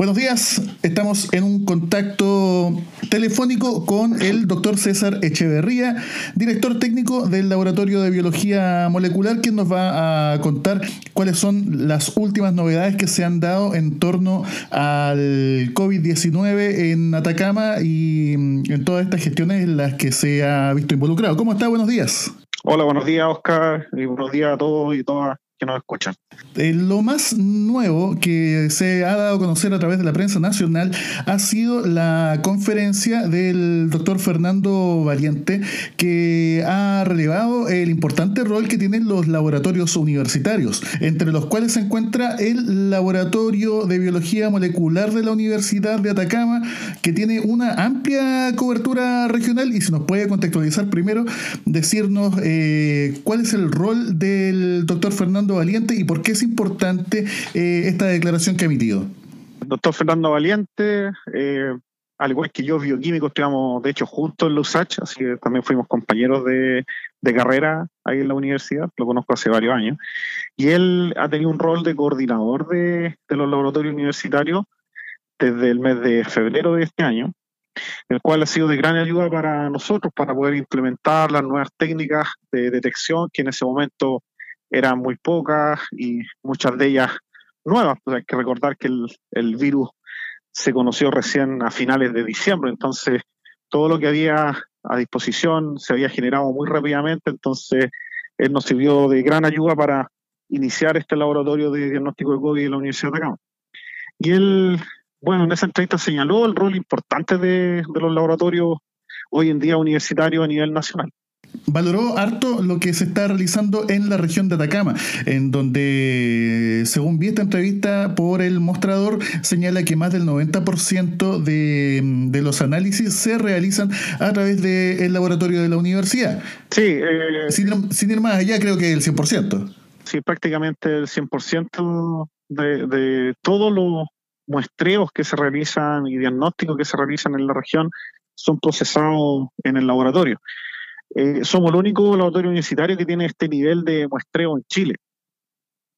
Buenos días, estamos en un contacto telefónico con el doctor César Echeverría, director técnico del Laboratorio de Biología Molecular, quien nos va a contar cuáles son las últimas novedades que se han dado en torno al COVID-19 en Atacama y en todas estas gestiones en las que se ha visto involucrado. ¿Cómo está? Buenos días. Hola, buenos días, Oscar, y buenos días a todos y todas nos escuchan. Eh, lo más nuevo que se ha dado a conocer a través de la prensa nacional ha sido la conferencia del doctor Fernando Valiente, que ha relevado el importante rol que tienen los laboratorios universitarios, entre los cuales se encuentra el Laboratorio de Biología Molecular de la Universidad de Atacama, que tiene una amplia cobertura regional y se nos puede contextualizar primero, decirnos eh, cuál es el rol del doctor Fernando Valiente y por qué es importante eh, esta declaración que ha emitido. Doctor Fernando Valiente, eh, al igual que yo, bioquímico, estudiamos de hecho juntos en la USACH, así que también fuimos compañeros de, carrera ahí en la universidad, lo conozco hace varios años, y él ha tenido un rol de coordinador de, los laboratorios universitarios desde el mes de febrero de este año, el cual ha sido de gran ayuda para nosotros para poder implementar las nuevas técnicas de detección que en ese momento eran muy pocas y muchas de ellas nuevas. Pues hay que recordar que el, virus se conoció recién a finales de diciembre, entonces todo lo que había a disposición se había generado muy rápidamente, entonces él nos sirvió de gran ayuda para iniciar este laboratorio de diagnóstico de COVID en la Universidad de Acá. Y él, bueno, en esa entrevista señaló el rol importante de, de los laboratorios hoy en día universitarios a nivel nacional valoró harto lo que se está realizando en la región de Atacama, en donde, según vi esta entrevista por el mostrador, señala que más del 90% de, de los análisis se realizan a través del laboratorio de la universidad. Sí. Eh, sin, sin, ir más allá, creo que el 100%. Sí, prácticamente el 100% de, de todos los muestreos que se realizan y diagnósticos que se realizan en la región son procesados en el laboratorio. Eh, somos el único laboratorio universitario que tiene este nivel de muestreo en Chile.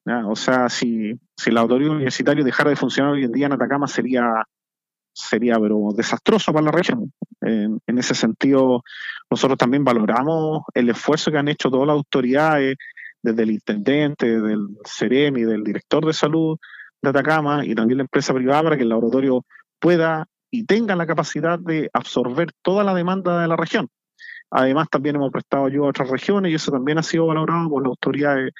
O sea, si, si, el laboratorio universitario dejara de funcionar hoy en día en Atacama sería, sería pero desastroso para la región. En, ese sentido, nosotros también valoramos el esfuerzo que han hecho todas las autoridades, desde el intendente, del CEREM y del director de salud de Atacama y también la empresa privada para que el laboratorio pueda y tenga la capacidad de absorber toda la demanda de la región. Además, también hemos prestado ayuda a otras regiones y eso también ha sido valorado por las autoridades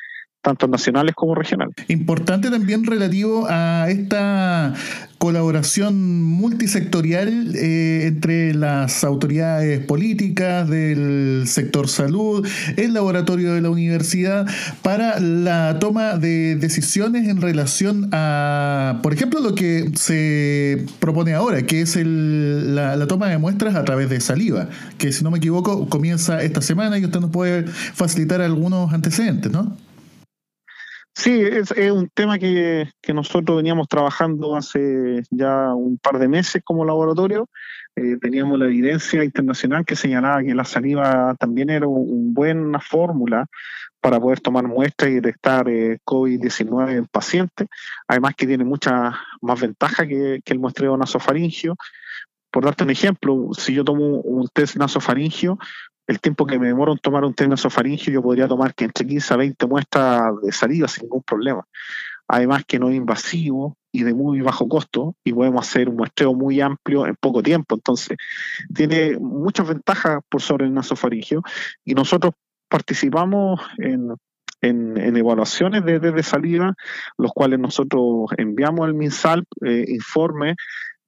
tanto nacionales como regionales. Importante también relativo a esta colaboración multisectorial eh, entre las autoridades políticas del sector salud, el laboratorio de la universidad, para la toma de decisiones en relación a, por ejemplo, lo que se propone ahora, que es la, la toma de muestras a través de saliva, que si no me equivoco comienza esta semana y usted nos puede facilitar algunos antecedentes, ¿no? Sí, es, un tema que, nosotros veníamos trabajando hace ya un par de meses como laboratorio. Eh, teníamos la evidencia internacional que señalaba que la saliva también era una buena fórmula para poder tomar muestras y detectar eh, COVID-19 en pacientes. Además que tiene mucha más ventaja que, que el muestreo nasofaringio. Por darte un ejemplo, si yo tomo un test nasofaringio, el tiempo que me demoro en tomar un test nasofaringio, yo podría tomar que entre 15 a 20 muestras de saliva sin ningún problema. Además que no es invasivo y de muy bajo costo y podemos hacer un muestreo muy amplio en poco tiempo. Entonces, tiene muchas ventajas por sobre el nasofaringio y nosotros participamos en, evaluaciones de, saliva, los cuales nosotros enviamos al MinSal eh, informes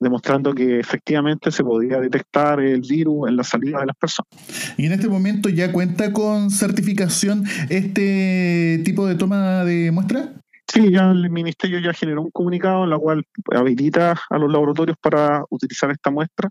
demostrando que efectivamente se podía detectar el virus en la salida de las personas. ¿Y en este momento ya cuenta con certificación este tipo de toma de muestra? Sí, ya el ministerio ya generó un comunicado en la cual habilita a los laboratorios para utilizar esta muestra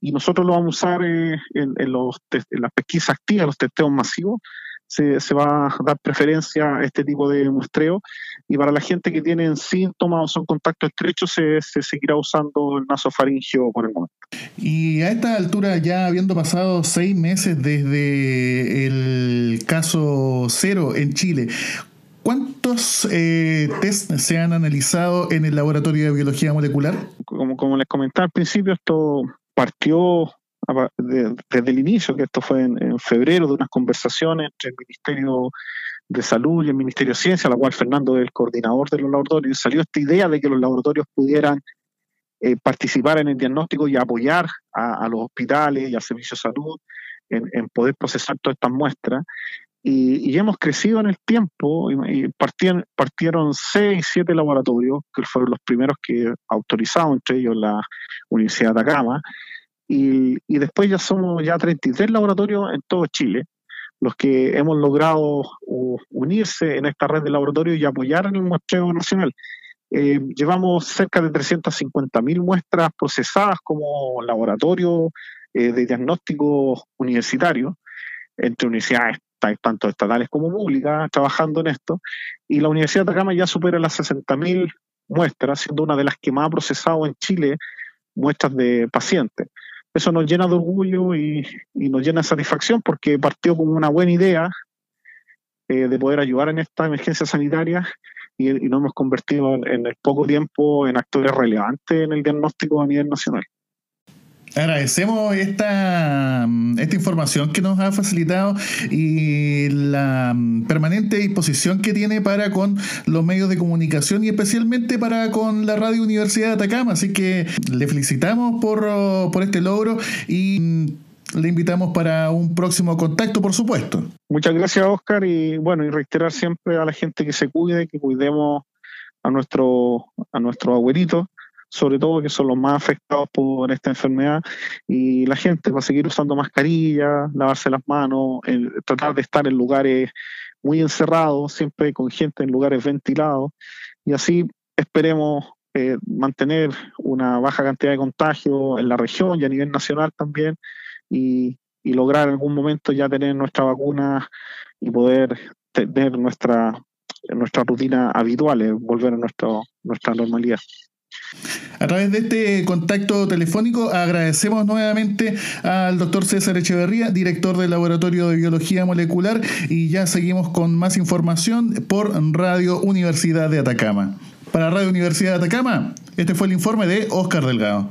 y nosotros lo vamos a usar eh, en, los en las pesquisas activas, los testeos masivos, se, se, va a dar preferencia a este tipo de muestreo y para la gente que tiene síntomas o son contactos estrechos se, se seguirá usando el nasofaringio por el momento. Y a esta altura, ya habiendo pasado seis meses desde el caso cero en Chile, ¿cuánto ¿Cuántos eh, test se han analizado en el laboratorio de biología molecular? Como, como les comentaba al principio, esto partió desde el inicio, que esto fue en, febrero, de unas conversaciones entre el Ministerio de Salud y el Ministerio de Ciencia, la cual Fernando es el coordinador de los laboratorios, salió esta idea de que los laboratorios pudieran eh, participar en el diagnóstico y apoyar a, los hospitales y al servicio de salud en, poder procesar todas estas muestras. Y, hemos crecido en el tiempo, y, partieron, partieron seis, siete laboratorios, que fueron los primeros que autorizaron, entre ellos la Universidad de Atacama, y, después ya somos ya 33 laboratorios en todo Chile, los que hemos logrado unirse en esta red de laboratorios y apoyar el muestreo nacional. Eh, llevamos cerca de 350.000 muestras procesadas como laboratorio eh, de diagnóstico universitario, entre universidades tanto estatales como públicas, trabajando en esto, y la Universidad de Atacama ya supera las 60.000 muestras, siendo una de las que más ha procesado en Chile muestras de pacientes eso nos llena de orgullo y, nos llena de satisfacción porque partió como una buena idea eh, de poder ayudar en esta emergencia sanitaria y, nos hemos convertido en, el poco tiempo en actores relevantes en el diagnóstico a nivel nacional. Agradecemos esta, esta información que nos ha facilitado y la permanente disposición que tiene para con los medios de comunicación y especialmente para con la Radio Universidad de Atacama. Así que le felicitamos por, por este logro y le invitamos para un próximo contacto, por supuesto. Muchas gracias, Oscar, y bueno, y reiterar siempre a la gente que se cuide, que cuidemos a nuestro a nuestros abuelitos sobre todo que son los más afectados por esta enfermedad, y la gente va a seguir usando mascarilla, lavarse las manos, tratar de estar en lugares muy encerrados, siempre con gente en lugares ventilados, y así esperemos eh, mantener una baja cantidad de contagios en la región y a nivel nacional también, y, lograr en algún momento ya tener nuestra vacuna y poder tener nuestra, nuestra rutina habitual, volver a nuestro, nuestra normalidad. A través de este contacto telefónico agradecemos nuevamente al doctor César Echeverría, director del Laboratorio de Biología Molecular, y ya seguimos con más información por Radio Universidad de Atacama. Para Radio Universidad de Atacama, este fue el informe de Oscar Delgado.